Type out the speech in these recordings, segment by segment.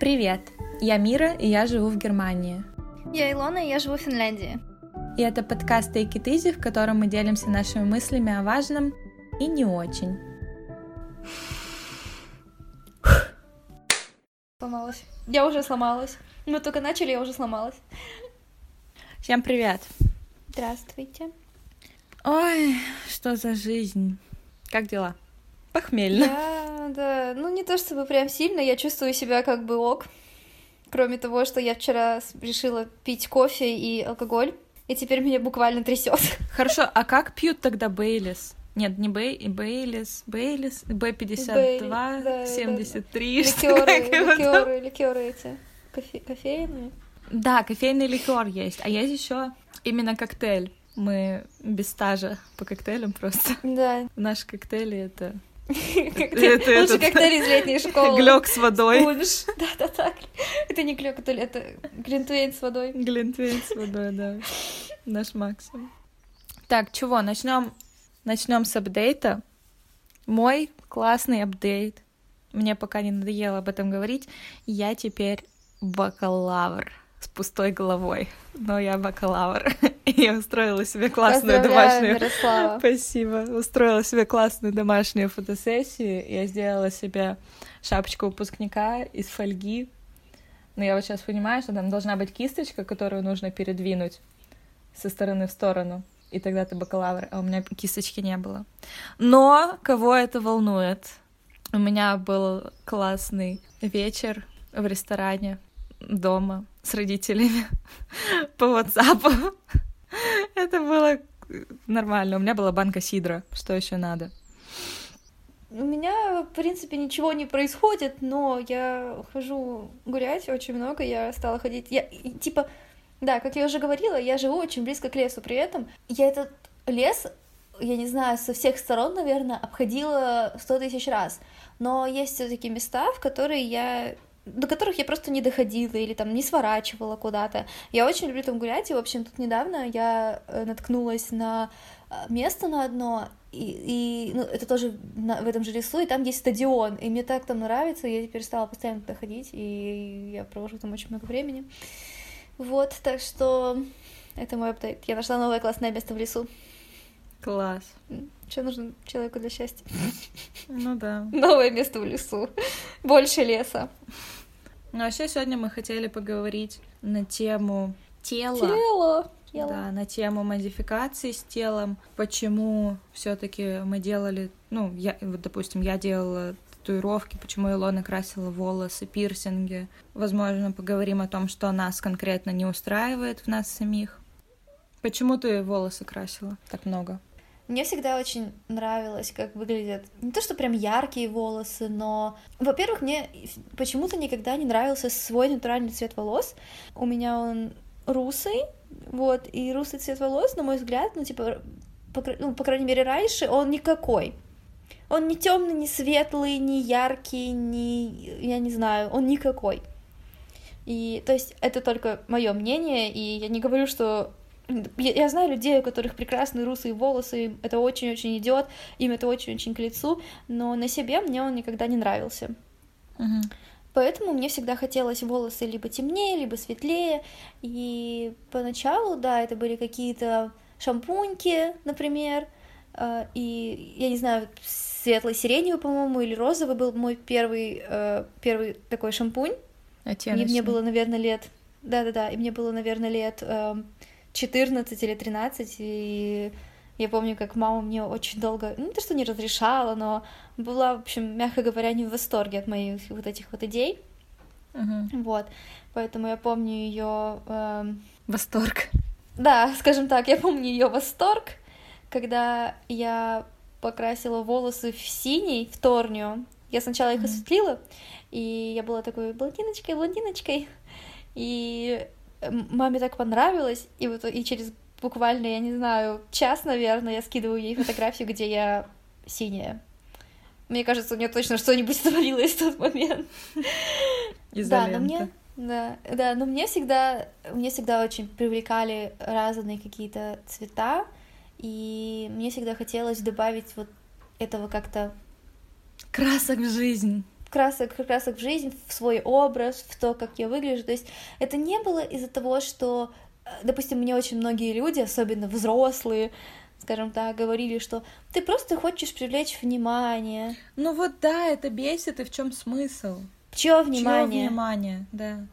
Привет! Я Мира, и я живу в Германии. Я Илона, и я живу в Финляндии. И это подкаст Take It Easy, в котором мы делимся нашими мыслями о важном и не очень. Сломалась. Я уже сломалась. Мы только начали, я уже сломалась. Всем привет! Здравствуйте. Ой, что за жизнь? Как дела? Похмельно. Я, да, ну не то чтобы прям сильно, я чувствую себя как бы ок. Кроме того, что я вчера решила пить кофе и алкоголь, и теперь меня буквально трясет. Хорошо, а как пьют тогда Бейлис? Нет, не Бей, Бейлис, Бейлис, Б-52, да, 73, да, что Ликеры, ликеры, ликеры эти. Кофе, кофейные. Да, кофейный ликер есть, а есть еще именно коктейль. Мы без стажа по коктейлям просто. Да. Наши коктейли это Лучше коктейль из летней школы. глек с водой. Да-да-да. Это не глек, это, это глинтвейн с водой. Глинтвейн с водой, да. Наш максимум. Так, чего, начнем начнем с апдейта. Мой классный апдейт. Мне пока не надоело об этом говорить. Я теперь бакалавр с пустой головой. Но я бакалавр. И я устроила себе классную домашнюю Мирослава. Спасибо. Устроила себе классную домашнюю фотосессию. Я сделала себе шапочку выпускника из фольги. Но я вот сейчас понимаю, что там должна быть кисточка, которую нужно передвинуть со стороны в сторону. И тогда ты бакалавр, а у меня кисточки не было. Но кого это волнует? У меня был классный вечер в ресторане дома с родителями по WhatsApp. Это было нормально. У меня была банка сидра. Что еще надо? У меня, в принципе, ничего не происходит, но я хожу гулять очень много, я стала ходить... Я, типа, да, как я уже говорила, я живу очень близко к лесу, при этом я этот лес, я не знаю, со всех сторон, наверное, обходила сто тысяч раз, но есть все таки места, в которые я до которых я просто не доходила или там не сворачивала куда-то. Я очень люблю там гулять, и, в общем, тут недавно я э, наткнулась на э, место на одно, и, и, ну, это тоже на- в этом же лесу, и там есть стадион, и мне так там нравится, я теперь стала постоянно туда ходить, и я провожу там очень много времени. Вот, так что это мой апдейт. Я нашла новое классное место в лесу. Класс. Что нужно человеку для счастья? Ну да. Новое место в лесу. Больше леса. Ну, вообще, сегодня мы хотели поговорить на тему тела. Тело. Тело. Да, на тему модификации с телом. Почему все-таки мы делали, ну, я, вот, допустим, я делала татуировки, почему Илона красила волосы, пирсинги. Возможно, поговорим о том, что нас конкретно не устраивает в нас самих. Почему ты волосы красила так много? Мне всегда очень нравилось, как выглядят не то что прям яркие волосы, но, во-первых, мне почему-то никогда не нравился свой натуральный цвет волос. У меня он русый, вот, и русый цвет волос, на мой взгляд, ну, типа, по, ну, по крайней мере, раньше он никакой. Он не темный, не светлый, не яркий, не, я не знаю, он никакой. И, то есть, это только мое мнение, и я не говорю, что я, я знаю людей, у которых прекрасные русые волосы, им это очень-очень идет, им это очень-очень к лицу, но на себе мне он никогда не нравился. Мгм. Поэтому мне всегда хотелось волосы либо темнее, либо светлее. И поначалу, да, это были какие-то шампуньки, например. э, И я не знаю, светлый сиреневый, по-моему, или розовый был мой первый, э, первый такой шампунь. И Оттеночный. мне было, наверное, лет... Да-да-да, и мне было, наверное, лет эм, 14 или 13, и я помню, как мама мне очень долго, ну, то, что не разрешала, но была, в общем, мягко говоря, не в восторге от моих вот этих вот идей, Мгм. вот, поэтому я помню ее, Восторг. да, скажем так, я помню ее восторг, когда я покрасила волосы в синий, в торнию, я сначала их Мгм. осветлила, и я была такой блондиночкой, блондиночкой, и маме так понравилось, и вот и через буквально, я не знаю, час, наверное, я скидываю ей фотографию, где я синяя. Мне кажется, у нее точно что-нибудь творилось в тот момент. Да, но мне, да, да, но мне всегда, мне всегда очень привлекали разные какие-то цвета, и мне всегда хотелось добавить вот этого как-то Красок в жизнь. Красок, красок в жизнь, в свой образ, в то, как я выгляжу. То есть это не было из-за того, что, э, допустим, мне очень многие люди, особенно взрослые, скажем так, говорили, что ты просто хочешь привлечь внимание. Ну вот да, это бесит, и в чем смысл? Чье внимание? Чье внимание, да.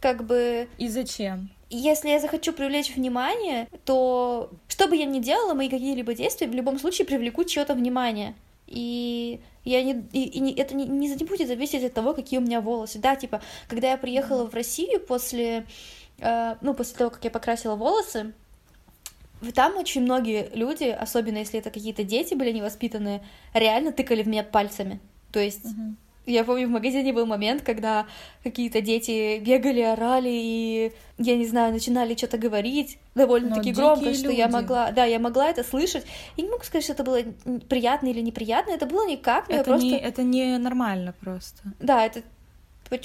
Как бы... И зачем? Если я захочу привлечь внимание, то что бы я ни делала, мои какие-либо действия в любом случае привлекут чье-то внимание. И я не, и, и не, это не, не, не будет зависеть от того, какие у меня волосы. Да, типа, когда я приехала в Россию после, э, ну, после того, как я покрасила волосы, там очень многие люди, особенно если это какие-то дети были невоспитанные, реально тыкали в меня пальцами. То есть uh-huh. Я помню, в магазине был момент, когда какие-то дети бегали, орали и, я не знаю, начинали что-то говорить довольно-таки громко, что я могла, да, я могла это слышать. И не могу сказать, что это было приятно или неприятно, это было никак, но это я просто... Не, это не нормально просто. Да, это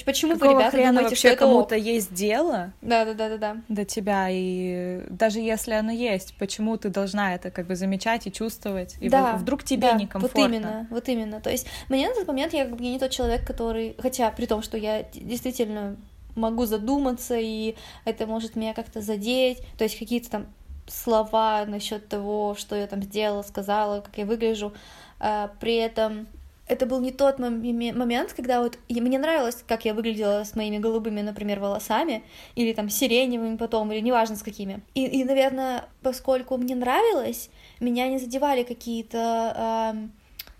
Почему Какого вы, ребята, хрена думаете, вообще что это кому-то есть дело да, да, да, да, да. до тебя, и даже если оно есть, почему ты должна это как бы замечать и чувствовать, и да, вдруг тебе да, некомфортно. Вот именно, вот именно. То есть мне на тот момент я как бы не тот человек, который, хотя при том, что я действительно могу задуматься, и это может меня как-то задеть, то есть какие-то там слова насчет того, что я там сделала, сказала, как я выгляжу, а, при этом это был не тот момент, когда вот мне нравилось, как я выглядела с моими голубыми, например, волосами, или там сиреневыми потом, или неважно с какими. И, и наверное, поскольку мне нравилось, меня не задевали какие-то э,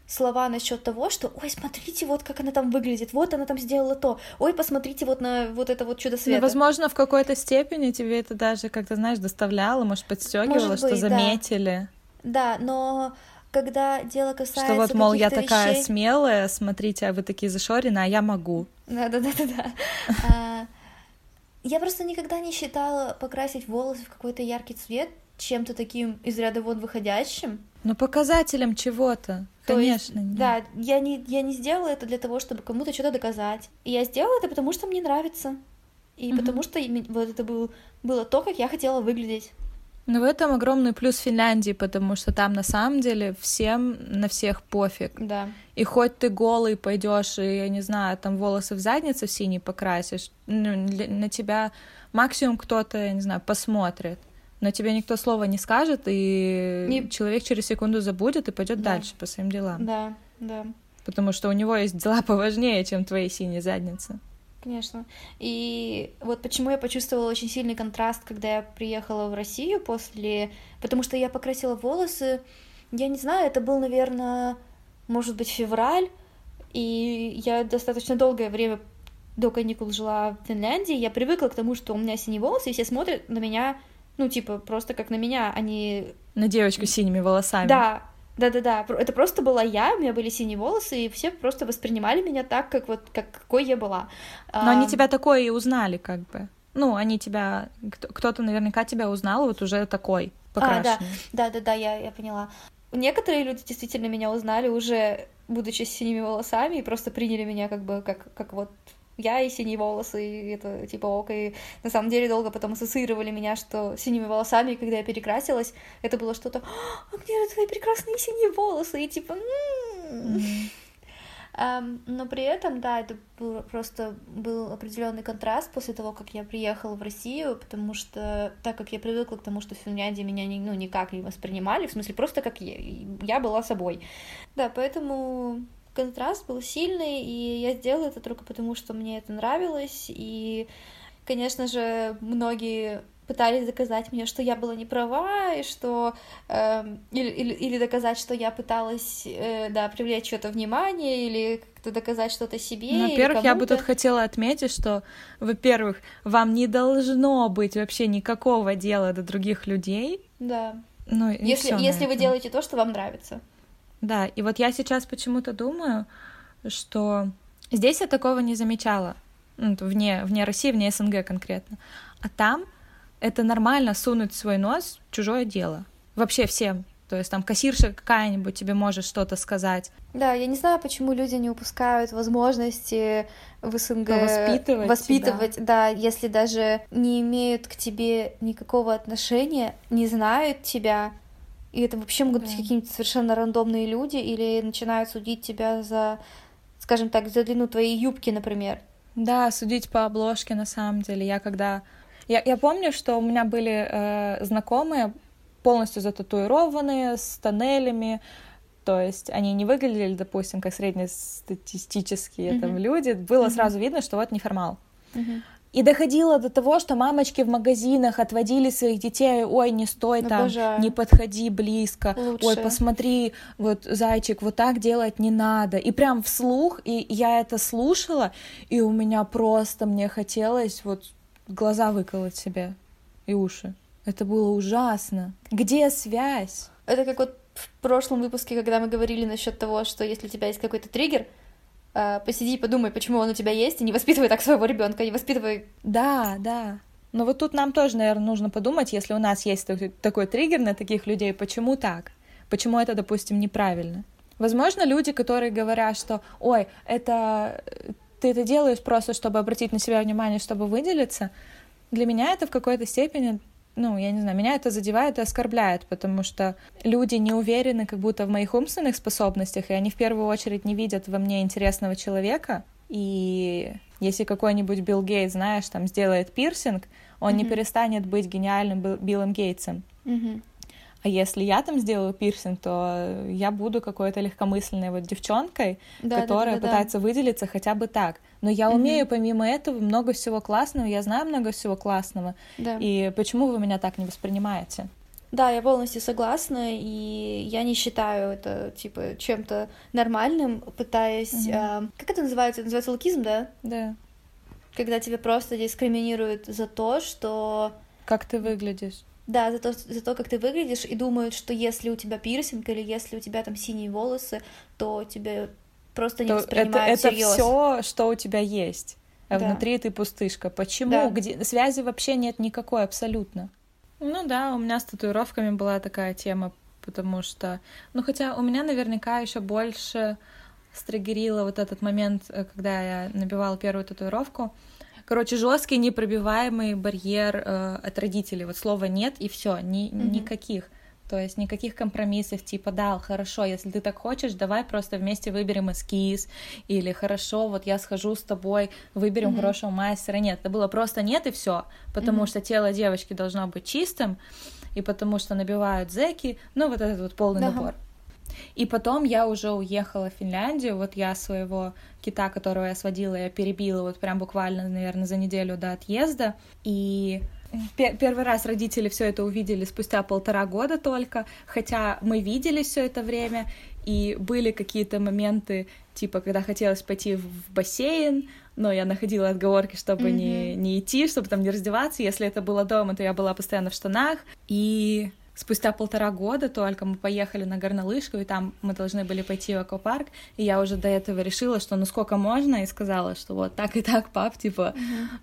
слова насчет того, что ой, смотрите, вот как она там выглядит, вот она там сделала то, ой, посмотрите вот на вот это вот чудо света. Ну, возможно, в какой-то степени тебе это даже как-то, знаешь, доставляло, может, подстегивало, может что заметили. Да, да но когда дело касается Что вот, мол, я вещей... такая смелая, смотрите, а вы такие зашорены, а я могу. Да-да-да-да. А, я просто никогда не считала покрасить волосы в какой-то яркий цвет чем-то таким из ряда вон выходящим. Ну, показателем чего-то. Конечно. Есть, да, я не, я не сделала это для того, чтобы кому-то что-то доказать. Я сделала это потому, что мне нравится. И угу. потому что вот это был, было то, как я хотела выглядеть. Ну, в этом огромный плюс Финляндии, потому что там на самом деле всем на всех пофиг. Да. И хоть ты голый пойдешь и, я не знаю, там волосы в заднице в синий покрасишь, ну, на тебя максимум кто-то, я не знаю, посмотрит. Но тебе никто слова не скажет, и не... человек через секунду забудет и пойдет да. дальше по своим делам. Да, да. Потому что у него есть дела поважнее, чем твои синие задницы. Конечно. И вот почему я почувствовала очень сильный контраст, когда я приехала в Россию после... Потому что я покрасила волосы, я не знаю, это был, наверное, может быть, февраль, и я достаточно долгое время до каникул жила в Финляндии, я привыкла к тому, что у меня синие волосы, и все смотрят на меня, ну, типа, просто как на меня, они... На девочку с синими волосами. Да, да-да-да, это просто была я, у меня были синие волосы, и все просто воспринимали меня так, как вот как какой я была. Но а... они тебя такое и узнали, как бы. Ну, они тебя, кто-то наверняка тебя узнал, вот уже такой покрашенный. А, да, да-да-да, я, я поняла. Некоторые люди действительно меня узнали уже, будучи с синими волосами, и просто приняли меня как бы как, как вот я и синие волосы, и это типа ок, и на самом деле долго потом ассоциировали меня, что синими волосами, и когда я перекрасилась, это было что-то, а где же твои прекрасные синие волосы, и типа, mm-hmm. Um, но при этом, да, это был, просто был определенный контраст после того, как я приехала в Россию, потому что так как я привыкла к тому, что в Финляндии меня не, ну, никак не воспринимали, в смысле просто как я, я была собой. Да, поэтому контраст был сильный, и я сделала это только потому, что мне это нравилось, и, конечно же, многие пытались доказать мне, что я была не права, и что э, или, или, или доказать, что я пыталась, э, да, привлечь что-то внимание, или как-то доказать что-то себе. Ну, во-первых, я бы тут хотела отметить, что, во-первых, вам не должно быть вообще никакого дела до других людей. Да. Ну, если, если вы делаете то, что вам нравится. Да, и вот я сейчас почему-то думаю, что здесь я такого не замечала, ну, вне, вне России, вне СНГ конкретно. А там это нормально сунуть свой нос в чужое дело. Вообще всем. То есть там кассирша какая-нибудь тебе может что-то сказать. Да, я не знаю, почему люди не упускают возможности в СНГ воспитывать, воспитывать тебя. да, если даже не имеют к тебе никакого отношения, не знают тебя, и это вообще могут да. быть какие-нибудь совершенно рандомные люди, или начинают судить тебя за скажем так, за длину твоей юбки, например. Да, судить по обложке на самом деле. Я когда... Я, я помню, что у меня были э, знакомые, полностью зататуированные, с тоннелями, то есть они не выглядели, допустим, как среднестатистические mm-hmm. там люди. Было mm-hmm. сразу видно, что вот неформал. Mm-hmm. И доходило до того, что мамочки в магазинах отводили своих детей, ой, не стой Обожаю. там, не подходи близко, Лучше. ой, посмотри, вот, зайчик, вот так делать не надо. И прям вслух, и я это слушала, и у меня просто, мне хотелось вот глаза выколоть себе и уши. Это было ужасно. Где связь? Это как вот в прошлом выпуске, когда мы говорили насчет того, что если у тебя есть какой-то триггер, посиди и подумай, почему он у тебя есть, и не воспитывай так своего ребенка, не воспитывай. Да, да. Но вот тут нам тоже, наверное, нужно подумать, если у нас есть такой триггер на таких людей, почему так? Почему это, допустим, неправильно? Возможно, люди, которые говорят, что, ой, это ты это делаешь просто, чтобы обратить на себя внимание, чтобы выделиться, для меня это в какой-то степени ну, я не знаю, меня это задевает и оскорбляет, потому что люди не уверены как будто в моих умственных способностях, и они в первую очередь не видят во мне интересного человека. И если какой-нибудь Билл Гейтс, знаешь, там сделает пирсинг, он mm-hmm. не перестанет быть гениальным Биллом Гейтсом. Mm-hmm. А если я там сделаю пирсинг, то я буду какой-то легкомысленной вот девчонкой, да, которая да, да, да, пытается выделиться хотя бы так. Но я умею помимо этого много всего классного, я знаю много всего классного. Да. И почему вы меня так не воспринимаете? Да, я полностью согласна, и я не считаю это типа чем-то нормальным, пытаясь, mm-hmm. э, как это называется? Это называется лукизм, да? Да. Когда тебя просто дискриминируют за то, что как ты выглядишь. Да, за то, за то, как ты выглядишь, и думают, что если у тебя пирсинг или если у тебя там синие волосы, то тебе просто не то воспринимают это, это все, что у тебя есть. А да. внутри ты пустышка. Почему? Да. Где связи вообще нет никакой абсолютно. Ну да, у меня с татуировками была такая тема, потому что, ну хотя у меня наверняка еще больше стригерило вот этот момент, э, когда я набивала первую татуировку. Короче, жесткий непробиваемый барьер э, от родителей. Вот слова нет и все, ни, mm-hmm. никаких. То есть никаких компромиссов, типа, да, хорошо, если ты так хочешь, давай просто вместе выберем эскиз, или хорошо, вот я схожу с тобой, выберем mm-hmm. хорошего мастера. Нет, это было просто нет и все, потому mm-hmm. что тело девочки должно быть чистым, и потому что набивают зеки, ну вот этот вот полный uh-huh. набор. И потом я уже уехала в Финляндию, вот я своего кита, которого я сводила, я перебила вот прям буквально, наверное, за неделю до отъезда, и Первый раз родители все это увидели спустя полтора года только, хотя мы видели все это время, и были какие-то моменты, типа, когда хотелось пойти в бассейн, но я находила отговорки, чтобы mm-hmm. не, не идти, чтобы там не раздеваться. Если это было дома, то я была постоянно в штанах. И спустя полтора года только мы поехали на горнолыжку, и там мы должны были пойти в аквапарк, и я уже до этого решила, что ну сколько можно, и сказала, что вот так и так, пап, типа,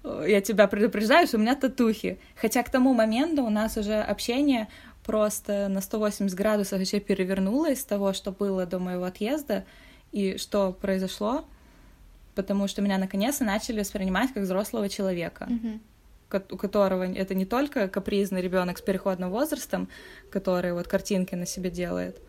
uh-huh. я тебя предупреждаю, что у меня татухи. Хотя к тому моменту у нас уже общение просто на 180 градусов вообще перевернулось с того, что было до моего отъезда, и что произошло, потому что меня наконец-то начали воспринимать как взрослого человека. Uh-huh у которого это не только капризный ребенок с переходным возрастом, который вот картинки на себе делает,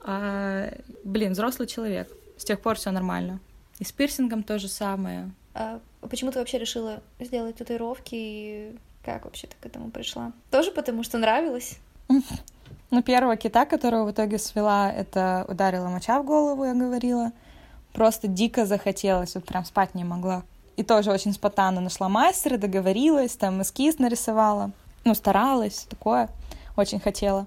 а, блин, взрослый человек. С тех пор все нормально. И с пирсингом то же самое. А почему ты вообще решила сделать татуировки и как вообще ты к этому пришла? Тоже потому, что нравилось? Ну, первого кита, которого в итоге свела, это ударила моча в голову, я говорила. Просто дико захотелось, вот прям спать не могла и тоже очень спонтанно нашла мастера, договорилась, там эскиз нарисовала, ну, старалась, такое, очень хотела.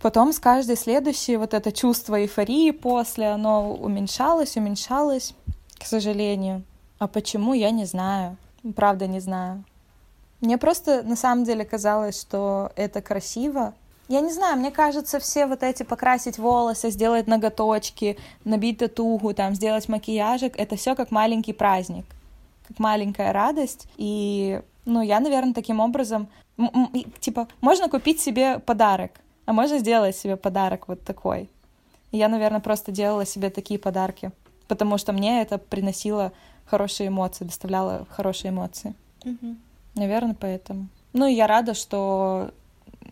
Потом с каждой следующей вот это чувство эйфории после, оно уменьшалось, уменьшалось, к сожалению. А почему, я не знаю. Правда, не знаю. Мне просто на самом деле казалось, что это красиво. Я не знаю, мне кажется, все вот эти покрасить волосы, сделать ноготочки, набить татуху, там, сделать макияжик, это все как маленький праздник как маленькая радость. И, ну, я, наверное, таким образом... Типа, можно купить себе подарок, а можно сделать себе подарок вот такой. И я, наверное, просто делала себе такие подарки, потому что мне это приносило хорошие эмоции, доставляло хорошие эмоции. Mm-hmm. Наверное, поэтому. Ну, и я рада, что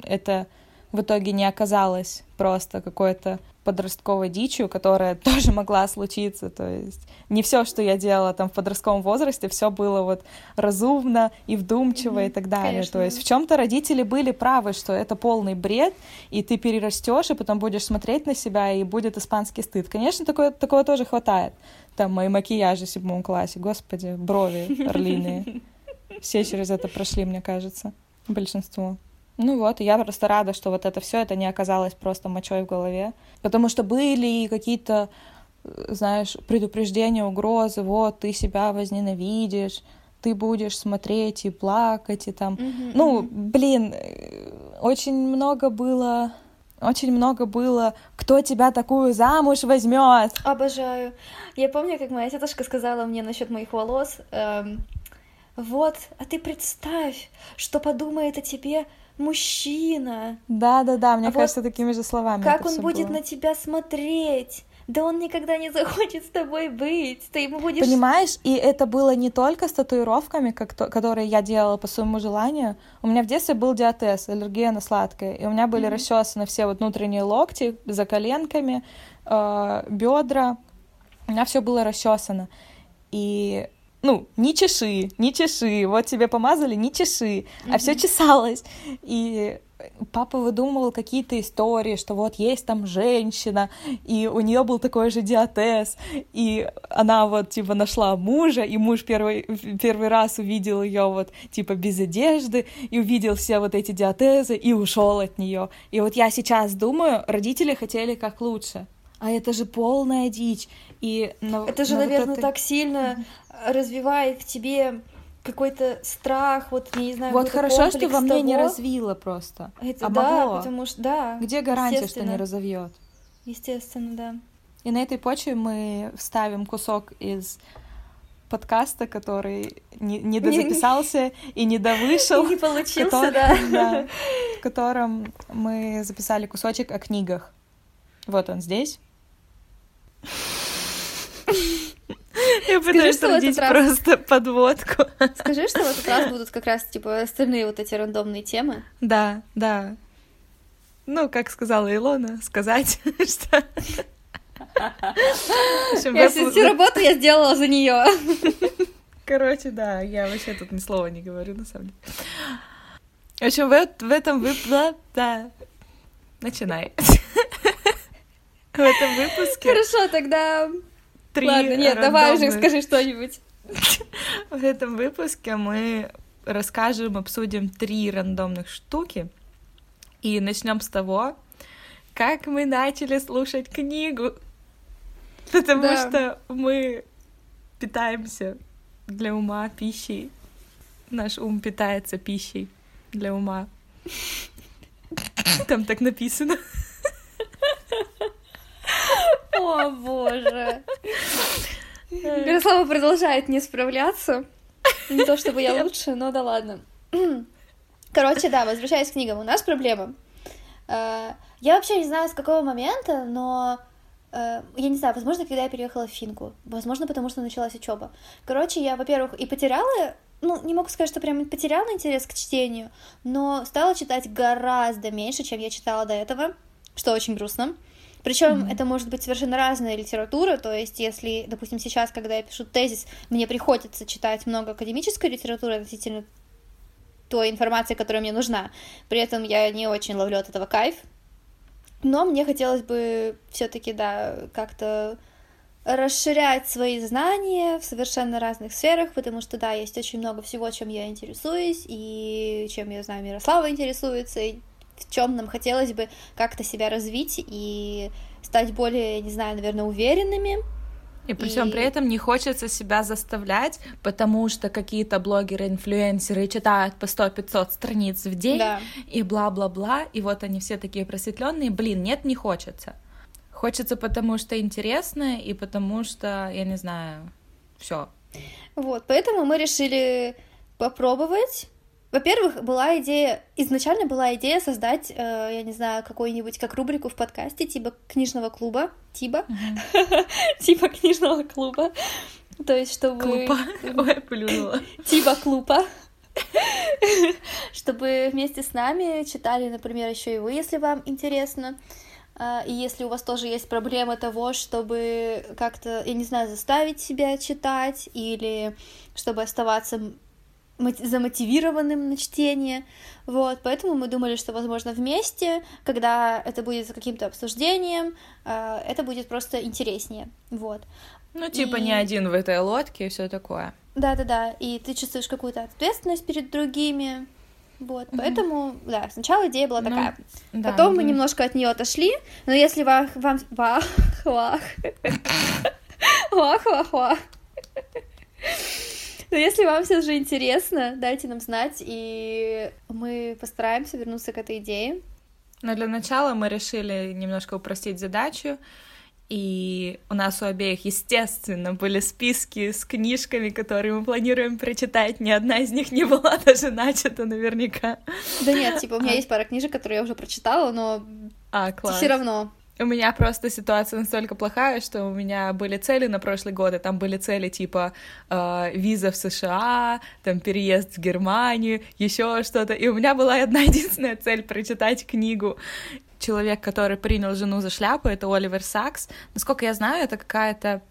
это в итоге не оказалось просто какой-то подростковой дичью, которая тоже могла случиться. То есть не все, что я делала там в подростковом возрасте, все было вот разумно и вдумчиво mm-hmm, и так далее. Конечно. То есть в чем-то родители были правы, что это полный бред, и ты перерастешь, и потом будешь смотреть на себя, и будет испанский стыд. Конечно, такое, такого тоже хватает. Там мои макияжи в седьмом классе, господи, брови орлиные. Все через это прошли, мне кажется, большинство. Ну вот, и я просто рада, что вот это все это не оказалось просто мочой в голове. Потому что были какие-то, знаешь, предупреждения, угрозы, вот, ты себя возненавидишь, ты будешь смотреть и плакать, и там... Mm-hmm, ну, mm-hmm. блин, очень много было... Очень много было, кто тебя такую замуж возьмет. Обожаю. Я помню, как моя тетушка сказала мне насчет моих волос. Эм, вот, а ты представь, что подумает о тебе мужчина. Да, да, да, мне а кажется, вот такими же словами. Как он будет было. на тебя смотреть? Да он никогда не захочет с тобой быть. Ты ему будешь. Понимаешь, и это было не только с татуировками, как то, которые я делала по своему желанию. У меня в детстве был диатез, аллергия на сладкое. И у меня были mm-hmm. расчесаны все вот внутренние локти за коленками, э, бедра. У меня все было расчесано. И ну, не чеши, не чеши, вот тебе помазали, не чеши, mm-hmm. а все чесалось. И папа выдумывал какие-то истории, что вот есть там женщина, и у нее был такой же диатез, и она вот типа нашла мужа, и муж первый, первый раз увидел ее вот типа без одежды, и увидел все вот эти диатезы, и ушел от нее. И вот я сейчас думаю, родители хотели как лучше. А это же полная дичь. И на, это же, на наверное, вот это... так сильно развивает в тебе какой-то страх, вот, не знаю, Вот хорошо, что во мне того... не развило просто. Это, а да, могло. потому что, да. Где гарантия, что не разовьет? Естественно, да. И на этой почве мы вставим кусок из подкаста, который не, не дозаписался и не довышел. И не получился, который, да. да. В котором мы записали кусочек о книгах. Вот он здесь. Я пытаюсь родить просто подводку. Скажи, что в этот раз будут как раз, типа, остальные вот эти рандомные темы. Да, да. Ну, как сказала Илона, сказать, что... Я всю работу я сделала за нее. Короче, да, я вообще тут ни слова не говорю, на самом деле. В общем, в, в этом выпуске... Да. Начинай. В этом выпуске... Хорошо, тогда три Ладно, нет, рандомных... давай уже скажи что-нибудь. В этом выпуске мы расскажем, обсудим три рандомных штуки. И начнем с того, как мы начали слушать книгу. Потому да. что мы питаемся для ума пищей. Наш ум питается пищей для ума. Там так написано. О, боже. Ярослава продолжает не справляться. Не то чтобы я лучше, но да ладно. Короче, да, возвращаясь к книгам, у нас проблема. Э, я вообще не знаю, с какого момента, но э, я не знаю, возможно, когда я переехала в Финку, возможно, потому что началась учеба. Короче, я, во-первых, и потеряла, ну, не могу сказать, что прям потеряла интерес к чтению, но стала читать гораздо меньше, чем я читала до этого, что очень грустно. Причем mm-hmm. это может быть совершенно разная литература, то есть если, допустим, сейчас, когда я пишу тезис, мне приходится читать много академической литературы относительно той информации, которая мне нужна, при этом я не очень ловлю от этого кайф, но мне хотелось бы все-таки, да, как-то расширять свои знания в совершенно разных сферах, потому что, да, есть очень много всего, чем я интересуюсь, и чем, я знаю, Мирослава интересуется, и в чем нам хотелось бы как-то себя развить и стать более, не знаю, наверное, уверенными. И при всем и... при этом не хочется себя заставлять, потому что какие-то блогеры, инфлюенсеры читают по 100-500 страниц в день да. и бла-бла-бла, и вот они все такие просветленные. Блин, нет, не хочется. Хочется потому что интересно и потому что, я не знаю, все. Вот, поэтому мы решили попробовать во-первых, была идея, изначально была идея создать, э, я не знаю, какую-нибудь как рубрику в подкасте, типа книжного клуба, типа, типа книжного клуба, то есть чтобы... Клуба? Ой, плюнула. Типа клуба. чтобы вместе с нами читали, например, еще и вы, если вам интересно. А, и если у вас тоже есть проблема того, чтобы как-то, я не знаю, заставить себя читать или чтобы оставаться замотивированным на чтение, вот, поэтому мы думали, что, возможно, вместе, когда это будет за каким-то обсуждением, а, это будет просто интереснее, вот. Ну, типа, и... не один в этой лодке и все такое. Да-да-да, и ты чувствуешь какую-то ответственность перед другими, вот, mm-hmm. поэтому, да, сначала идея была ну, такая. Да, Потом мы немножко от нее отошли, но если вам... вам вах, вах, вах, вах, вах. Но если вам все же интересно, дайте нам знать, и мы постараемся вернуться к этой идее. Но для начала мы решили немножко упростить задачу и у нас у обеих, естественно, были списки с книжками, которые мы планируем прочитать. Ни одна из них не была даже начата наверняка. Да нет, типа, у меня а. есть пара книжек, которые я уже прочитала, но а, класс. все равно. У меня просто ситуация настолько плохая, что у меня были цели на прошлый год, и там были цели типа э, виза в США, там переезд в Германию, еще что-то. И у меня была одна единственная цель прочитать книгу человек, который принял жену за шляпу, это Оливер Сакс. Насколько я знаю, это какая-то...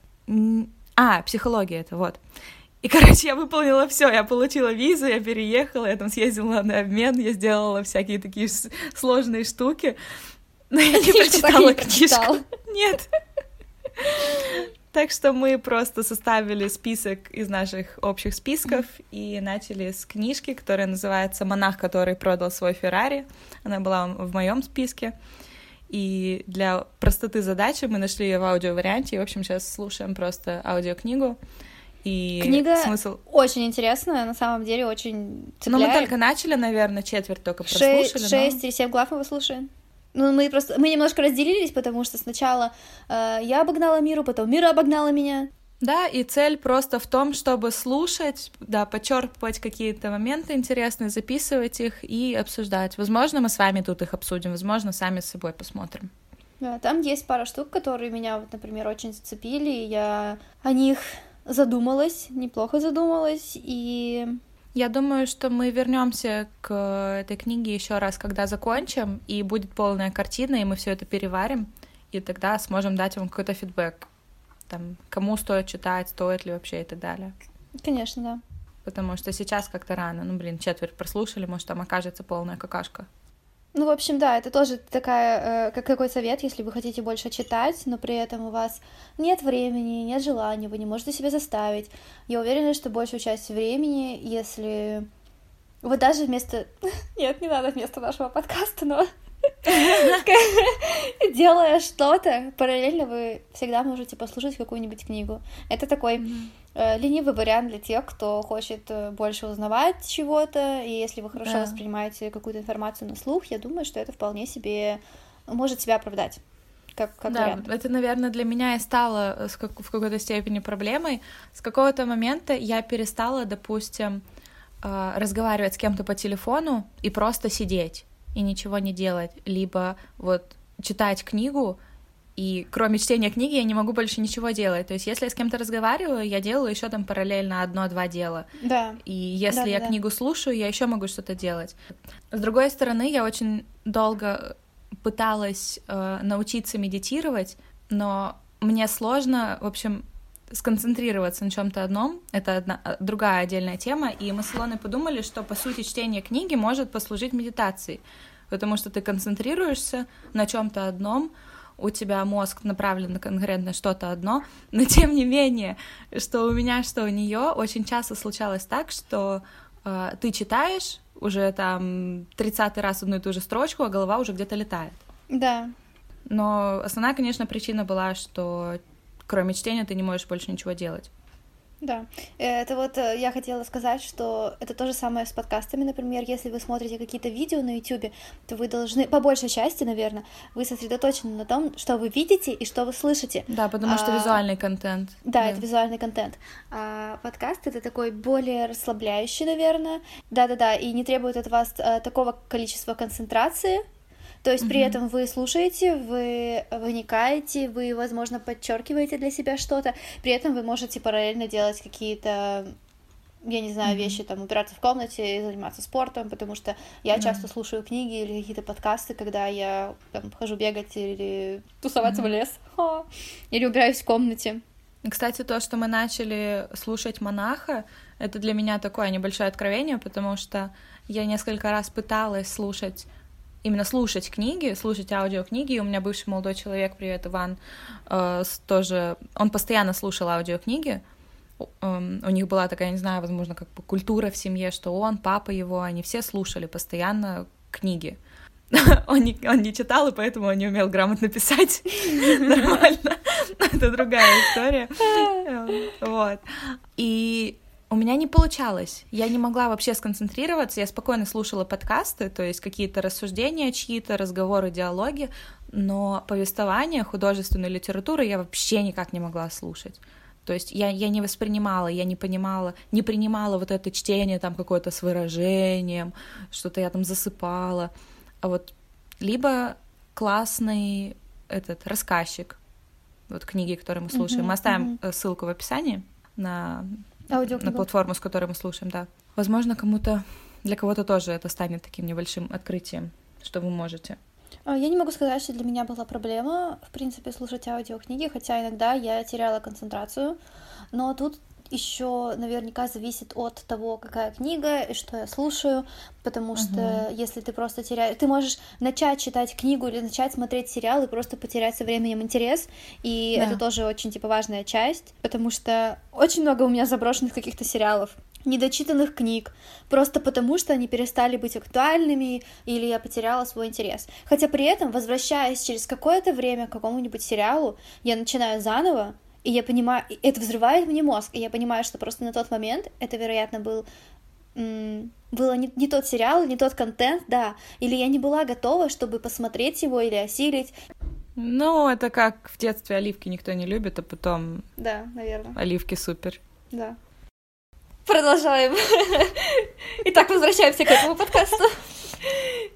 А, психология это, вот. И, короче, я выполнила все, я получила визу, я переехала, я там съездила на обмен, я сделала всякие такие сложные штуки, но я не прочитала книжку. Нет. Так что мы просто составили список из наших общих списков и начали с книжки, которая называется «Монах, который продал свой Феррари». Она была в моем списке. И для простоты задачи мы нашли ее в аудиоварианте. И, в общем, сейчас слушаем просто аудиокнигу. И Книга смысл... очень интересная, на самом деле очень цепляет. Ну, мы только начали, наверное, четверть только прослушали. Шесть, шесть или семь глав мы слушаем. Ну, мы просто мы немножко разделились, потому что сначала э, я обогнала миру, потом мира обогнала меня. Да, и цель просто в том, чтобы слушать, да, подчерпывать какие-то моменты интересные, записывать их и обсуждать. Возможно, мы с вами тут их обсудим, возможно, сами с собой посмотрим. Да, там есть пара штук, которые меня, вот, например, очень зацепили, и я о них задумалась, неплохо задумалась, и я думаю, что мы вернемся к этой книге еще раз, когда закончим, и будет полная картина, и мы все это переварим, и тогда сможем дать вам какой-то фидбэк. Там, кому стоит читать, стоит ли вообще и так далее. Конечно, да. Потому что сейчас как-то рано. Ну, блин, четверть прослушали, может, там окажется полная какашка. Ну, в общем, да, это тоже такая, э, как какой совет, если вы хотите больше читать, но при этом у вас нет времени, нет желания, вы не можете себя заставить. Я уверена, что большую часть времени, если вы даже вместо... Нет, не надо вместо нашего подкаста, но делая что-то, параллельно вы всегда можете послушать какую-нибудь книгу. Это такой ленивый вариант для тех, кто хочет э, больше узнавать чего-то, и если вы хорошо воспринимаете какую-то информацию на слух, я думаю, что это вполне себе может себя оправдать. Как, как да, вариант. это, наверное, для меня и стало э, в какой-то степени проблемой. С какого-то момента я перестала, допустим, разговаривать с кем-то по телефону и просто сидеть и ничего не делать, либо вот читать книгу, и кроме чтения книги я не могу больше ничего делать. То есть, если я с кем-то разговариваю, я делаю еще там параллельно одно-два дела. Да. И если да, я да. книгу слушаю, я еще могу что-то делать. С другой стороны, я очень долго пыталась э, научиться медитировать, но мне сложно, в общем, сконцентрироваться на чем-то одном. Это одна, другая отдельная тема. И мы с Илоной подумали, что, по сути, чтение книги может послужить медитацией потому что ты концентрируешься на чем-то одном, у тебя мозг направлен на конкретно что-то одно, но тем не менее, что у меня, что у нее, очень часто случалось так, что э, ты читаешь уже там 30 раз одну и ту же строчку, а голова уже где-то летает. Да. Но основная, конечно, причина была, что кроме чтения ты не можешь больше ничего делать. Да, это вот э, я хотела сказать, что это то же самое с подкастами, например, если вы смотрите какие-то видео на YouTube, то вы должны, по большей части, наверное, вы сосредоточены на том, что вы видите и что вы слышите. Да, потому что а, визуальный контент. Да, да, это визуальный контент. А подкаст это такой более расслабляющий, наверное. Да-да-да, и не требует от вас а, такого количества концентрации, то есть mm-hmm. при этом вы слушаете, вы вникаете, вы, возможно, подчеркиваете для себя что-то, при этом вы можете параллельно делать какие-то я не знаю, вещи, там, убираться в комнате, заниматься спортом, потому что я mm-hmm. часто слушаю книги или какие-то подкасты, когда я там хожу бегать или тусоваться mm-hmm. в лес, или убираюсь в комнате. Кстати, то, что мы начали слушать монаха, это для меня такое небольшое откровение, потому что я несколько раз пыталась слушать именно слушать книги, слушать аудиокниги. И у меня бывший молодой человек, привет, Иван, э, тоже, он постоянно слушал аудиокниги. Э, у них была такая, не знаю, возможно, как бы культура в семье, что он, папа его, они все слушали постоянно книги. он, не, он не читал, и поэтому он не умел грамотно писать. Нормально. Это другая история. Вот. И у меня не получалось. Я не могла вообще сконцентрироваться. Я спокойно слушала подкасты, то есть какие-то рассуждения чьи-то, разговоры, диалоги, но повествование, художественную литературу я вообще никак не могла слушать. То есть я, я не воспринимала, я не понимала, не принимала вот это чтение там какое-то с выражением, что-то я там засыпала. А вот либо классный этот рассказчик, вот книги, которые мы слушаем. Uh-huh, мы оставим uh-huh. ссылку в описании на на платформу, с которой мы слушаем, да. Возможно, кому-то, для кого-то тоже это станет таким небольшим открытием, что вы можете. А, я не могу сказать, что для меня была проблема, в принципе, слушать аудиокниги, хотя иногда я теряла концентрацию, но тут еще наверняка зависит от того, какая книга и что я слушаю, потому что uh-huh. если ты просто теряешь, ты можешь начать читать книгу или начать смотреть сериал и просто потерять со временем интерес, и да. это тоже очень типа важная часть, потому что очень много у меня заброшенных каких-то сериалов недочитанных книг, просто потому что они перестали быть актуальными или я потеряла свой интерес. Хотя при этом, возвращаясь через какое-то время к какому-нибудь сериалу, я начинаю заново, и я понимаю, это взрывает мне мозг, и я понимаю, что просто на тот момент это, вероятно, был было не, не тот сериал, не тот контент, да, или я не была готова, чтобы посмотреть его или осилить. Ну, это как в детстве оливки никто не любит, а потом... Да, наверное. Оливки супер. Да. Продолжаем. Итак, возвращаемся к этому подкасту.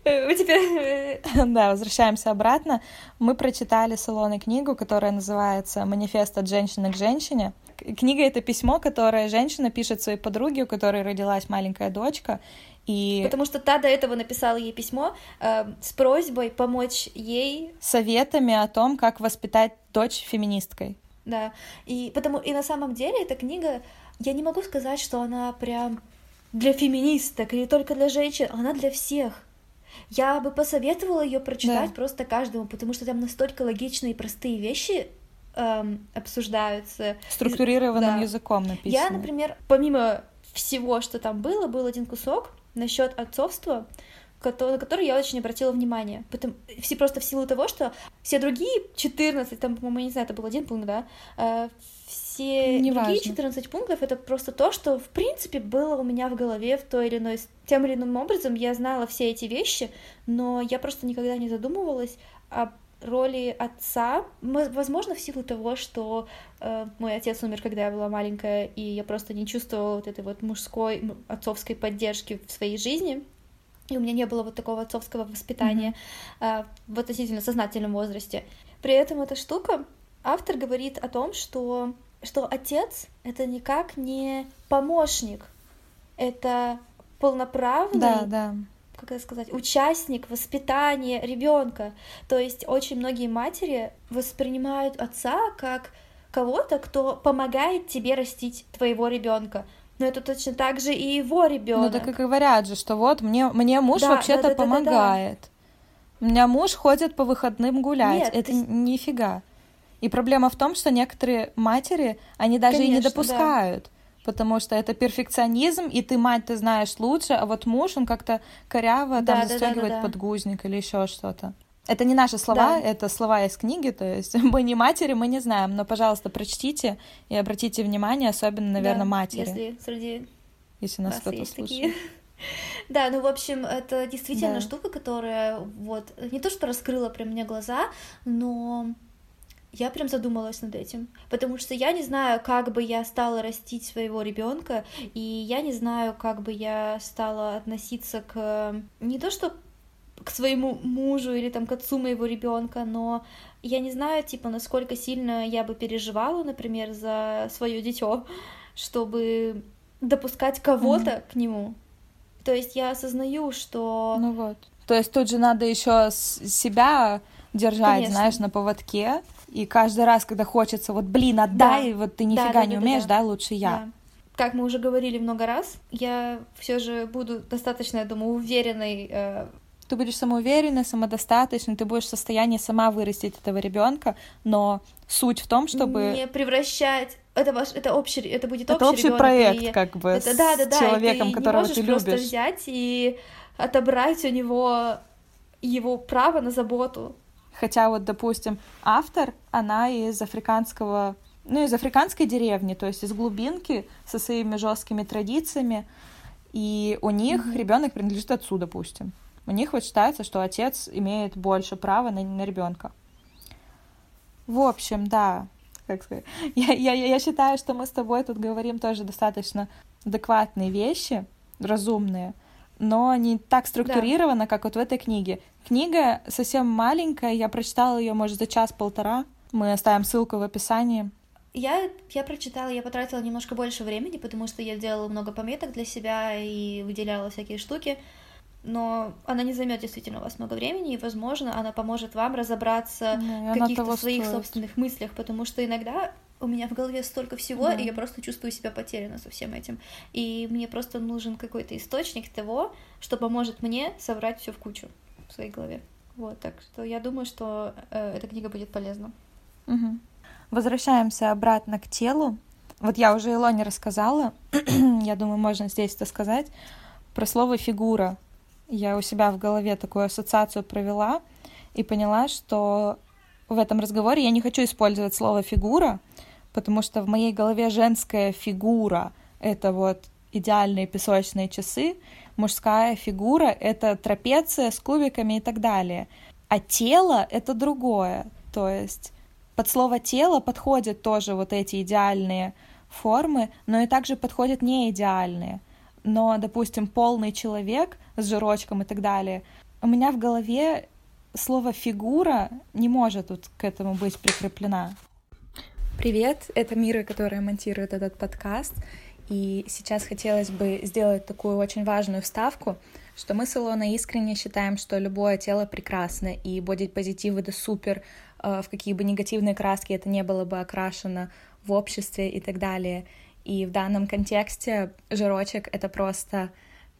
Мы теперь... Да, возвращаемся обратно. Мы прочитали с Илоной книгу, которая называется «Манифест от женщины к женщине». Книга — это письмо, которое женщина пишет своей подруге, у которой родилась маленькая дочка, и... Потому что та до этого написала ей письмо э, с просьбой помочь ей... Советами о том, как воспитать дочь феминисткой. Да, и, потому... и на самом деле эта книга, я не могу сказать, что она прям для феминисток или только для женщин, она для всех. Я бы посоветовала ее прочитать да. просто каждому, потому что там настолько логичные и простые вещи эм, обсуждаются. Структурированным да. языком написано. Я, например, помимо всего, что там было, был один кусок насчет отцовства, на который я очень обратила внимание. Потому, все просто в силу того, что все другие 14, там, по-моему, не знаю, это был один пункт, да, э, все не другие важно. 14 пунктов это просто то, что в принципе было у меня в голове в той или иной тем или иным образом я знала все эти вещи, но я просто никогда не задумывалась о роли отца, возможно, в силу того, что э, мой отец умер, когда я была маленькая, и я просто не чувствовала вот этой вот мужской, отцовской поддержки в своей жизни, и у меня не было вот такого отцовского воспитания mm-hmm. э, в относительно сознательном возрасте. При этом эта штука, автор говорит о том, что что отец это никак не помощник, это полноправный, да, да. как это сказать, участник воспитания ребенка. То есть очень многие матери воспринимают отца как кого-то, кто помогает тебе растить твоего ребенка. Но это точно так же и его ребенок. Ну так и говорят же, что вот мне, мне муж да, вообще-то да, да, помогает. Да, да, да. У меня муж ходит по выходным гулять. Нет, это ты... нифига. И проблема в том, что некоторые матери, они даже Конечно, и не допускают. Да. Потому что это перфекционизм, и ты мать, ты знаешь лучше, а вот муж, он как-то коряво да, там да, застегивает да, да, да. подгузник или еще что-то. Это не наши слова, да. это слова из книги, то есть мы не матери, мы не знаем, но, пожалуйста, прочтите и обратите внимание, особенно, наверное, да, матери. Если среди если нас кто-то слушает. Такие. Да, ну, в общем, это действительно да. штука, которая вот не то что раскрыла прям мне глаза, но я прям задумалась над этим, потому что я не знаю, как бы я стала растить своего ребенка, и я не знаю, как бы я стала относиться к не то что к своему мужу или там к отцу моего ребенка, но я не знаю, типа, насколько сильно я бы переживала, например, за свое дитё, чтобы допускать кого-то mm-hmm. к нему. То есть я осознаю, что... Ну вот. То есть тут же надо еще себя держать, Конечно. знаешь, на поводке. И каждый раз, когда хочется, вот, блин, отдай, да. вот ты нифига да, да, не да, умеешь, да, да лучше я. Да. Как мы уже говорили много раз, я все же буду достаточно, я думаю, уверенной э, ты будешь самоуверенной, самодостаточной, ты будешь в состоянии сама вырастить этого ребенка, но суть в том, чтобы не превращать это ваш, это общий, это будет это общий, общий проект, и... как бы, это, с да, да, да, человеком, ты которого не ты любишь. просто взять и отобрать у него его право на заботу. Хотя вот, допустим, автор, она из африканского, ну, из африканской деревни, то есть из глубинки со своими жесткими традициями, и у них mm-hmm. ребенок принадлежит отцу, допустим. У них вот считается, что отец имеет больше права на, на ребенка. В общем, да, как сказать. Я, я, я считаю, что мы с тобой тут говорим тоже достаточно адекватные вещи, разумные, но не так структурировано, да. как вот в этой книге. Книга совсем маленькая, я прочитала ее, может, за час-полтора. Мы оставим ссылку в описании. Я, я прочитала, я потратила немножко больше времени, потому что я делала много пометок для себя и выделяла всякие штуки но она не займет действительно у вас много времени, и, возможно, она поможет вам разобраться да, в каких-то своих стоит. собственных мыслях, потому что иногда у меня в голове столько всего, да. и я просто чувствую себя потеряна со всем этим. И мне просто нужен какой-то источник того, что поможет мне собрать все в кучу в своей голове. Вот, так что я думаю, что э, эта книга будет полезна. Угу. Возвращаемся обратно к телу. Вот я уже Илоне рассказала, я думаю, можно здесь это сказать, про слово фигура я у себя в голове такую ассоциацию провела и поняла, что в этом разговоре я не хочу использовать слово фигура, потому что в моей голове женская фигура — это вот идеальные песочные часы, мужская фигура — это трапеция с кубиками и так далее. А тело — это другое. То есть под слово тело подходят тоже вот эти идеальные формы, но и также подходят неидеальные но, допустим, полный человек с жирочком и так далее, у меня в голове слово «фигура» не может вот к этому быть прикреплена. Привет, это Мира, которая монтирует этот подкаст, и сейчас хотелось бы сделать такую очень важную вставку, что мы с Илоной искренне считаем, что любое тело прекрасно, и бодипозитив — это супер, э, в какие бы негативные краски это не было бы окрашено в обществе и так далее — и в данном контексте жирочек — это просто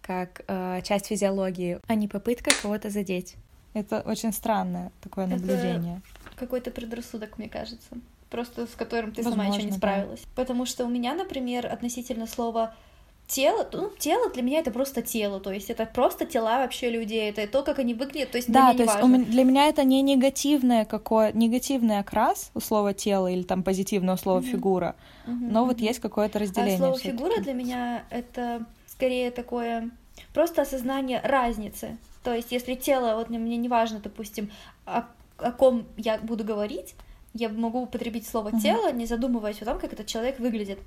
как э, часть физиологии, а не попытка кого-то задеть. Это очень странное такое наблюдение. Это какой-то предрассудок, мне кажется. Просто с которым ты Возможно, сама еще не справилась. Да. Потому что у меня, например, относительно слова тело, ну, тело для меня это просто тело, то есть это просто тела вообще людей, это то, как они выглядят, то есть да, то есть важно. для меня это не негативное какое, негативный окрас у слова тело или там позитивное у слова uh-huh. фигура, uh-huh, но uh-huh. вот есть какое-то разделение. А слово фигура для меня это скорее такое просто осознание разницы, то есть если тело, вот мне не важно, допустим, о, о ком я буду говорить, я могу употребить слово uh-huh. тело, не задумываясь о том, как этот человек выглядит.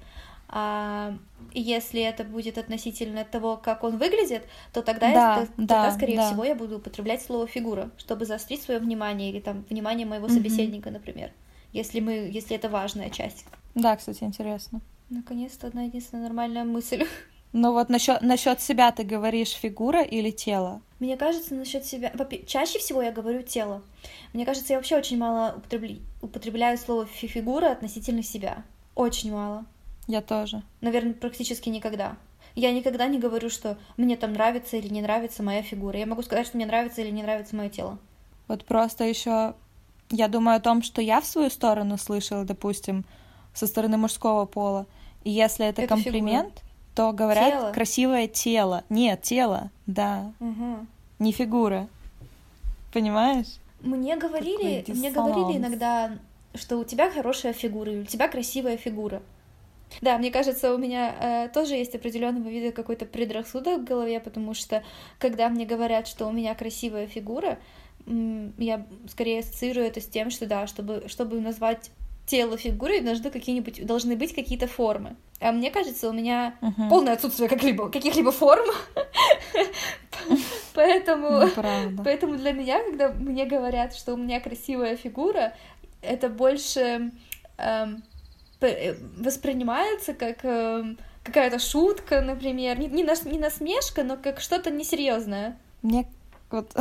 А если это будет относительно того, как он выглядит, то тогда, да, тогда да, скорее да. всего, я буду употреблять слово фигура, чтобы заострить свое внимание или там внимание моего угу. собеседника, например, если мы, если это важная часть. Да, кстати, интересно. Наконец-то одна единственная нормальная мысль. Ну вот насчет насчет себя ты говоришь фигура или тело? Мне кажется, насчет себя. Чаще всего я говорю тело. Мне кажется, я вообще очень мало употребля... употребляю слово фигура относительно себя. Очень мало. Я тоже. Наверное, практически никогда. Я никогда не говорю, что мне там нравится или не нравится моя фигура. Я могу сказать, что мне нравится или не нравится мое тело. Вот просто еще я думаю о том, что я в свою сторону слышала, допустим, со стороны мужского пола. И если это, это комплимент, фигура. То говорят тело. красивое тело. Нет, тело, да. Угу. Не фигура. Понимаешь? Мне говорили, мне говорили иногда, что у тебя хорошая фигура, у тебя красивая фигура. Да, мне кажется, у меня э, тоже есть определенного вида какой-то предрассудок в голове, потому что когда мне говорят, что у меня красивая фигура, я скорее ассоциирую это с тем, что да, чтобы, чтобы назвать тело фигурой, должны какие-нибудь должны быть какие-то формы. А мне кажется, у меня uh-huh. полное отсутствие каких-либо каких-либо форм. Поэтому, поэтому для меня, когда мне говорят, что у меня красивая фигура, это больше эм, Э, воспринимается как э, какая-то шутка, например, не, не, нас, не насмешка, но как что-то несерьезное. Мне вот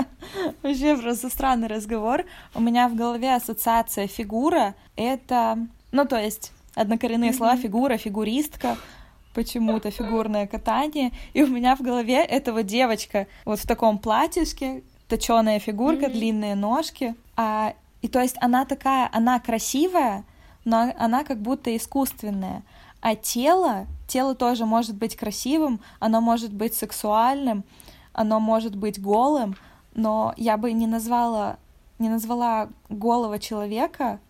вообще просто странный разговор. У меня в голове ассоциация фигура — это, ну, то есть однокоренные слова фигура, фигуристка, почему-то фигурное катание, и у меня в голове этого девочка вот в таком платьишке, точеная фигурка, mm-hmm. длинные ножки, а и то есть она такая, она красивая, но она как будто искусственная, а тело, тело тоже может быть красивым, оно может быть сексуальным, оно может быть голым, но я бы не назвала не назвала голого человека,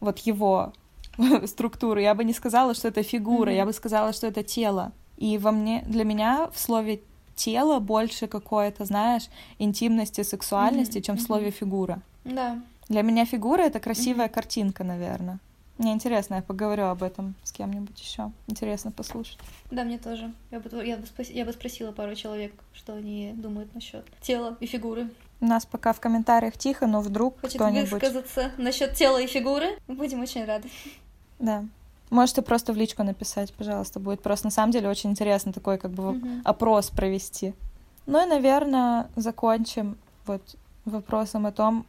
вот его структуру, я бы не сказала, что это фигура, mm-hmm. я бы сказала, что это тело. И во мне, для меня в слове тело больше какое-то, знаешь, интимности, сексуальности, mm-hmm. чем в слове фигура. Да. Для меня фигура это красивая mm-hmm. картинка, наверное. Мне интересно, я поговорю об этом с кем-нибудь еще. Интересно послушать. Да, мне тоже. Я бы, я бы, спос... я бы спросила пару человек, что они думают насчет тела и фигуры. У нас пока в комментариях тихо, но вдруг Хочет кто-нибудь... высказаться насчет тела и фигуры. Будем очень рады. Да. Можете просто в личку написать, пожалуйста, будет просто на самом деле очень интересно такой как бы mm-hmm. опрос провести. Ну и, наверное, закончим вот вопросом о том,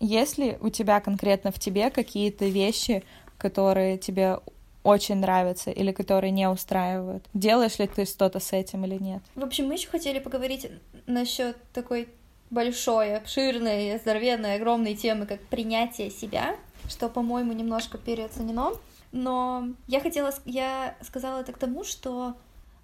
есть ли у тебя конкретно в тебе какие-то вещи, которые тебе очень нравятся или которые не устраивают? Делаешь ли ты что-то с этим или нет? В общем, мы еще хотели поговорить насчет такой большой, обширной, здоровенной, огромной темы, как принятие себя, что, по-моему, немножко переоценено. Но я хотела, я сказала это к тому, что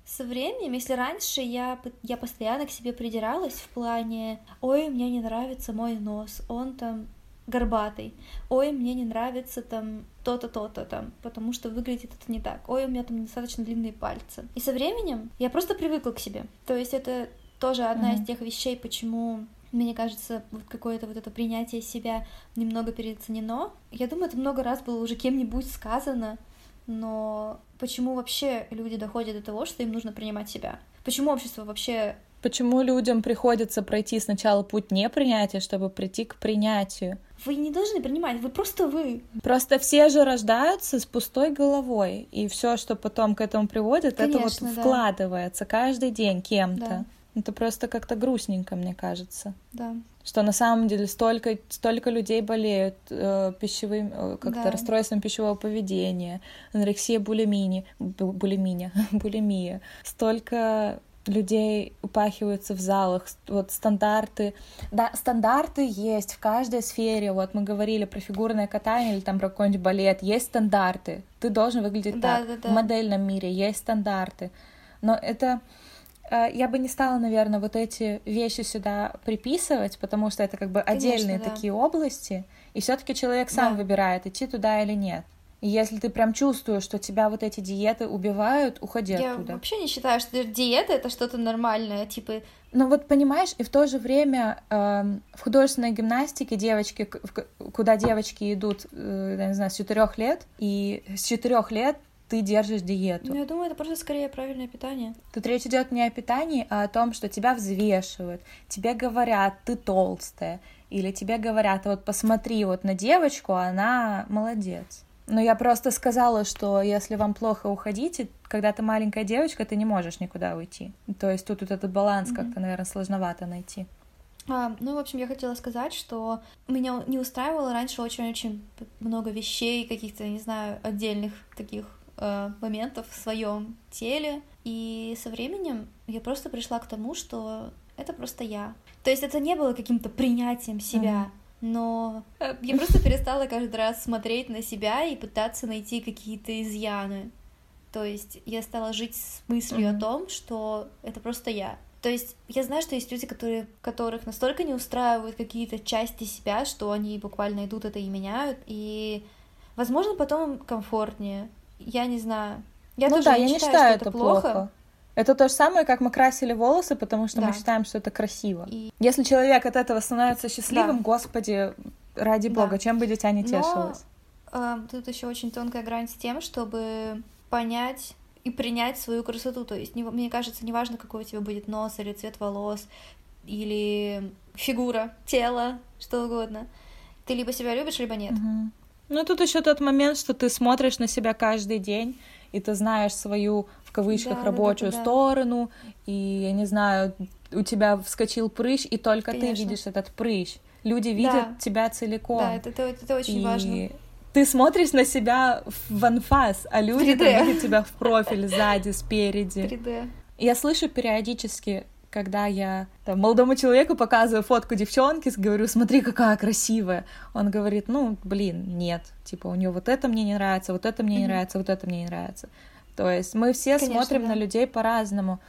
со временем, если раньше я, я постоянно к себе придиралась в плане «Ой, мне не нравится мой нос, он там горбатый. Ой, мне не нравится там то-то, то-то там, потому что выглядит это не так. Ой, у меня там недостаточно длинные пальцы. И со временем я просто привыкла к себе. То есть это тоже одна mm-hmm. из тех вещей, почему мне кажется, вот какое-то вот это принятие себя немного переоценено. Я думаю, это много раз было уже кем-нибудь сказано, но почему вообще люди доходят до того, что им нужно принимать себя? Почему общество вообще Почему людям приходится пройти сначала путь непринятия, чтобы прийти к принятию? Вы не должны принимать, вы просто вы. Просто все же рождаются с пустой головой, и все, что потом к этому приводит, Конечно, это вот да. вкладывается каждый день кем-то. Да. Это просто как-то грустненько, мне кажется. Да. Что на самом деле столько, столько людей болеют э, пищевым, э, как-то да. расстройством пищевого поведения, анорексия, булимия, булимия, булимия. Столько людей упахиваются в залах, вот стандарты, да, стандарты есть в каждой сфере, вот мы говорили про фигурное катание или там про какой-нибудь балет, есть стандарты, ты должен выглядеть да, так, да, да. в модельном мире есть стандарты, но это э, я бы не стала, наверное, вот эти вещи сюда приписывать, потому что это как бы Конечно, отдельные да. такие области, и все-таки человек сам да. выбирает, идти туда или нет. И если ты прям чувствуешь, что тебя вот эти диеты убивают, уходи Я оттуда. Я вообще не считаю, что диета это что-то нормальное, типа. Ну вот понимаешь, и в то же время э, в художественной гимнастике девочки, куда девочки идут, э, я не знаю, с четырех лет, и с четырех лет ты держишь диету. Ну, я думаю, это просто скорее правильное питание. Тут речь идет не о питании, а о том, что тебя взвешивают, тебе говорят, ты толстая, или тебе говорят, вот посмотри вот на девочку, она молодец. Но я просто сказала, что если вам плохо уходите, когда ты маленькая девочка, ты не можешь никуда уйти. То есть тут вот этот баланс mm-hmm. как-то, наверное, сложновато найти. А, ну, в общем, я хотела сказать, что меня не устраивало раньше очень-очень много вещей, каких-то, не знаю, отдельных таких э, моментов в своем теле. И со временем я просто пришла к тому, что это просто я. То есть это не было каким-то принятием себя. Mm-hmm но э, я просто перестала каждый раз смотреть на себя и пытаться найти какие-то изъяны. То есть я стала жить с мыслью mm-hmm. о том, что это просто я. То есть я знаю, что есть люди, которые, которых настолько не устраивают какие-то части себя, что они буквально идут это и меняют, и, возможно, потом им комфортнее. Я не знаю. Я ну тоже да, не я не считаю, что это плохо. плохо. Это то же самое, как мы красили волосы, потому что да. мы считаем, что это красиво. И... Если человек от этого становится счастливым, да. господи, ради бога, да. чем бы дитя не тешилось. Но, э, тут еще очень тонкая грань с тем, чтобы понять и принять свою красоту. То есть, не, мне кажется, неважно, какой у тебя будет нос или цвет волос, или фигура, тело, что угодно. Ты либо себя любишь, либо нет. Угу. Ну, тут еще тот момент, что ты смотришь на себя каждый день, и ты знаешь свою, в кавычках, Да, рабочую да-да-да. сторону, и, я не знаю, у тебя вскочил прыщ, и только ты Конечно. видишь этот прыщ. Люди видят Да. тебя целиком. Да, это, это, это очень и важно. ты смотришь на себя в анфас, а люди там 3D. видят тебя в профиль, сзади, спереди. 3D. Я слышу периодически, когда я там, молодому человеку показываю фотку девчонки, говорю, смотри, какая красивая. Он говорит, ну, блин, нет. Типа, у нее вот это мне не нравится, вот это мне не нравится, вот это мне не нравится. То есть мы все Конечно, смотрим да. на людей по-разному.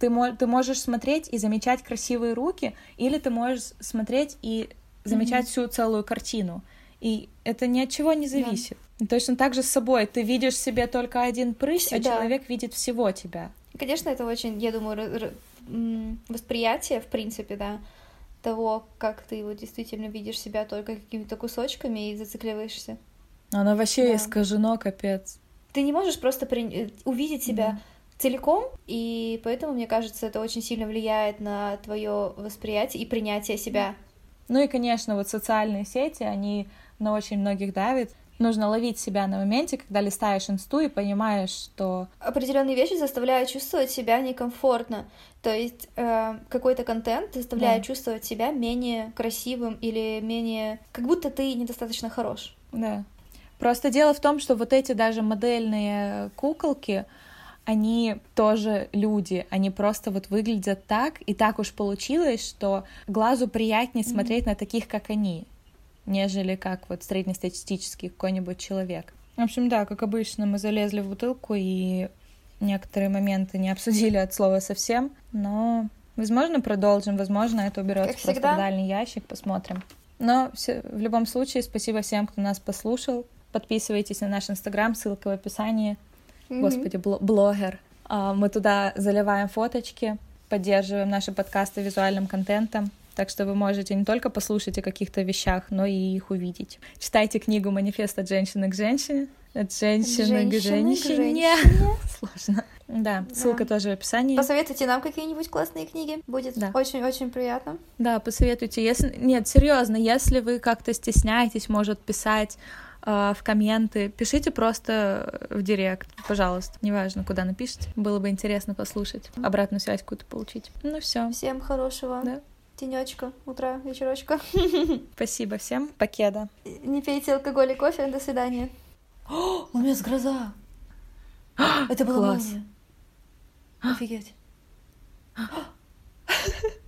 Ты, ты можешь смотреть и замечать красивые руки, или ты можешь смотреть и замечать Мгм. всю целую картину. И это ни от чего не Да. зависит. И Точно так же с собой. Ты видишь себе только один прыщ, а человек видит всего тебя. Конечно, это очень, я думаю, восприятие, в принципе, да, того, как ты вот действительно видишь себя только какими-то кусочками и зацикливаешься. Оно вообще Да. искажено, капец. Ты не можешь просто при- э, увидеть себя целиком, и поэтому, мне кажется, это очень сильно влияет на твое восприятие и принятие себя. Ну и, конечно, вот социальные сети, они на очень многих давят. Нужно ловить себя на моменте, когда листаешь инсту и понимаешь, что Определенные вещи заставляют чувствовать себя некомфортно. То есть э, какой-то контент заставляет Да. чувствовать себя менее красивым или менее... Как будто ты недостаточно хорош. Да. Просто дело в том, что вот эти даже модельные куколки, они тоже люди, они просто вот выглядят так, и так уж получилось, что глазу приятнее Мгм. смотреть на таких, как они, нежели как вот среднестатистический какой-нибудь человек. В общем, да, как обычно, мы залезли в бутылку и некоторые моменты не обсудили от слова совсем, но, возможно, продолжим, возможно, это уберется Как просто в дальний ящик, посмотрим. Но всё- в любом случае, спасибо всем, кто нас послушал. Подписывайтесь на наш инстаграм, ссылка в описании. Мгм. Господи, бло- блогер. А, Мы туда заливаем фоточки, поддерживаем наши подкасты визуальным контентом. Так что вы можете не только послушать о каких-то вещах, но и их увидеть. Читайте книгу «Манифест от женщины к женщине». От женщины, к Женщины к женщине. женщине. Сложно. Да, ссылка тоже в описании. Посоветуйте нам какие-нибудь классные книги. Будет Да. очень-очень приятно. Да, посоветуйте. Если... Нет, серьезно, если вы как-то стесняетесь, может, писать э, в комменты, пишите просто в директ, пожалуйста. Неважно, куда напишите. Было бы интересно послушать, обратную связь какую-то получить. Ну все, Всем хорошего Да. Денечка, утра, вечерочка. спасибо всем. Покеда. Не пейте алкоголь и кофе. До свидания. у меня с гроза. Это была Офигеть.